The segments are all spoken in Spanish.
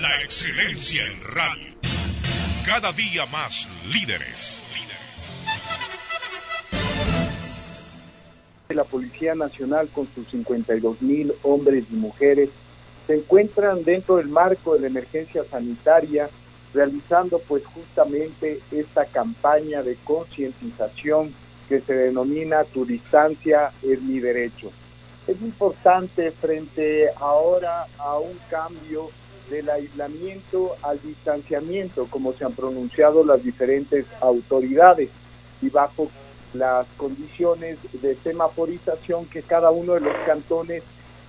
La excelencia en radio. Cada día más líderes. La Policía Nacional con sus 52 mil hombres y mujeres se encuentran dentro del marco de la emergencia sanitaria realizando pues justamente esta campaña de concientización que se denomina Tu distancia es mi derecho. Es importante frente ahora a un cambio del aislamiento al distanciamiento, como se han pronunciado las diferentes autoridades y bajo las condiciones de semaforización que cada uno de los cantones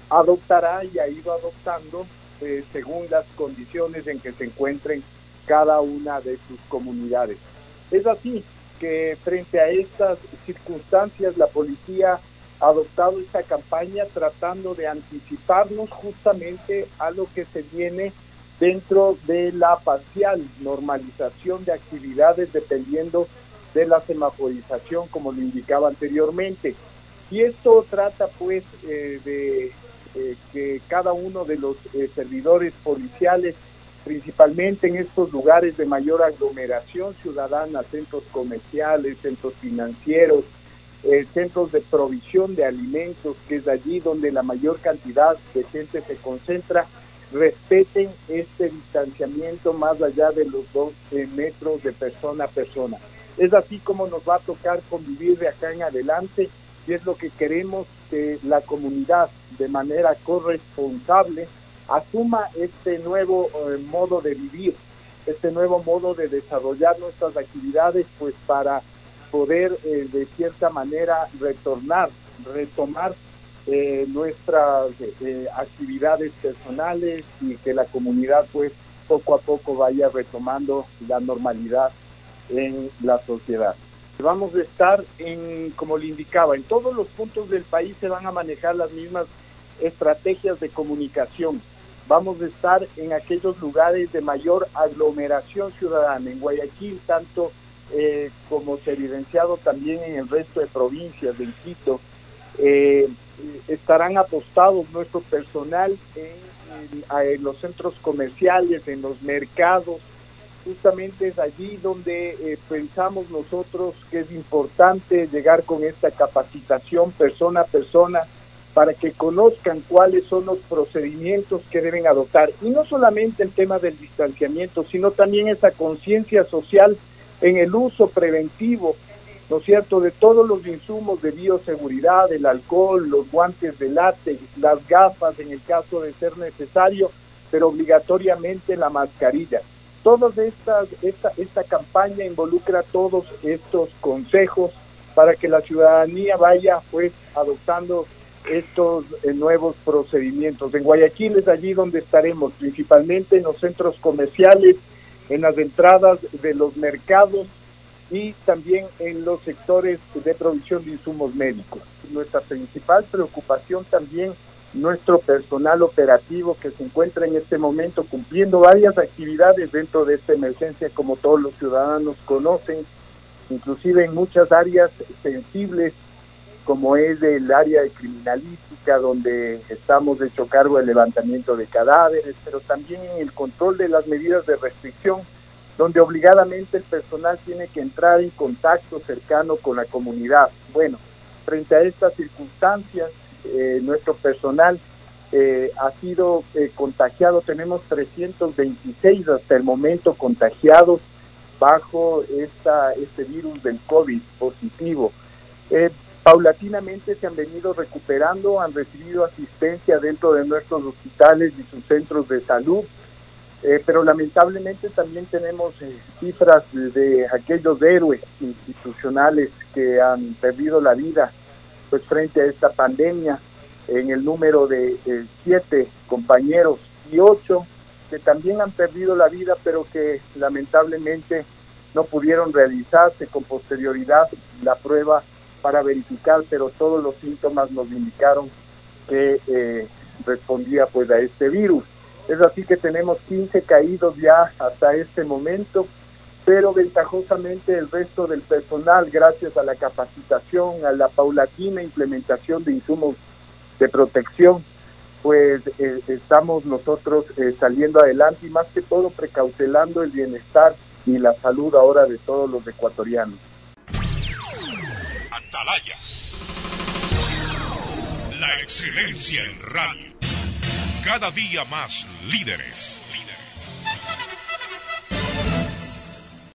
adoptará y ha ido adoptando eh, según las condiciones en que se encuentren cada una de sus comunidades. Es así que frente a estas circunstancias la policía adoptado esta campaña tratando de anticiparnos justamente a lo que se viene dentro de la parcial normalización de actividades dependiendo de la semaforización, como lo indicaba anteriormente. Y esto trata pues eh, de eh, que cada uno de los eh, servidores policiales principalmente en estos lugares de mayor aglomeración ciudadana, centros comerciales, centros financieros, eh, centros de provisión de alimentos, que es allí donde la mayor cantidad de gente se concentra, respeten este distanciamiento más allá de los dos metros de persona a persona. Es así como nos va a tocar convivir de acá en adelante y es lo que queremos que la comunidad de manera corresponsable asuma este nuevo eh, modo de vivir, este nuevo modo de desarrollar nuestras actividades, pues para poder eh, de cierta manera retornar, retomar eh, nuestras actividades personales y que la comunidad pues poco a poco vaya retomando la normalidad en la sociedad. Vamos a estar en, como le indicaba, en todos los puntos del país se van a manejar las mismas estrategias de comunicación vamos a estar en aquellos lugares de mayor aglomeración ciudadana, en Guayaquil, tanto eh, como se ha evidenciado también en el resto de provincias, de Quito. Eh, estarán apostados nuestro personal en, los centros comerciales, en los mercados. Justamente es allí donde eh, pensamos nosotros que es importante llegar con esta capacitación persona a persona para que conozcan cuáles son los procedimientos que deben adoptar. Y no solamente el tema del distanciamiento, sino también esa conciencia social en el uso preventivo, ¿no es cierto?, de todos los insumos de bioseguridad, el alcohol, los guantes de látex, las gafas en el caso de ser necesario, pero obligatoriamente la mascarilla. Todas estas, esta, esta campaña involucra todos estos consejos para que la ciudadanía vaya pues adoptando estos eh, nuevos procedimientos. En Guayaquil es allí donde estaremos, principalmente en los centros comerciales, en las entradas de los mercados y también en los sectores de provisión de insumos médicos. Nuestra principal preocupación también nuestro personal operativo que se encuentra en este momento cumpliendo varias actividades dentro de esta emergencia como todos los ciudadanos conocen, inclusive en muchas áreas sensibles como es el área de criminalística, donde estamos hecho cargo del levantamiento de cadáveres, pero también el control de las medidas de restricción, donde obligadamente el personal tiene que entrar en contacto cercano con la comunidad. Bueno, frente a estas circunstancias, eh, nuestro personal eh, ha sido eh, contagiado, tenemos 326 hasta el momento contagiados bajo esta, este virus del COVID positivo paulatinamente se han venido recuperando, han recibido asistencia dentro de nuestros hospitales y sus centros de salud, eh, pero lamentablemente también tenemos eh, cifras de, aquellos héroes institucionales que han perdido la vida pues frente a esta pandemia, en el número de siete compañeros y ocho que también han perdido la vida, pero que lamentablemente no pudieron realizarse con posterioridad la prueba para verificar, pero todos los síntomas nos indicaron que eh, respondía pues a este virus. Es así que tenemos 15 caídos ya hasta este momento, pero ventajosamente el resto del personal, gracias a la capacitación, a la paulatina implementación de insumos de protección, pues eh, estamos nosotros eh, saliendo adelante y más que todo precautelando el bienestar y la salud ahora de todos los ecuatorianos. Atalaya. La excelencia en radio. Cada día más líderes. líderes.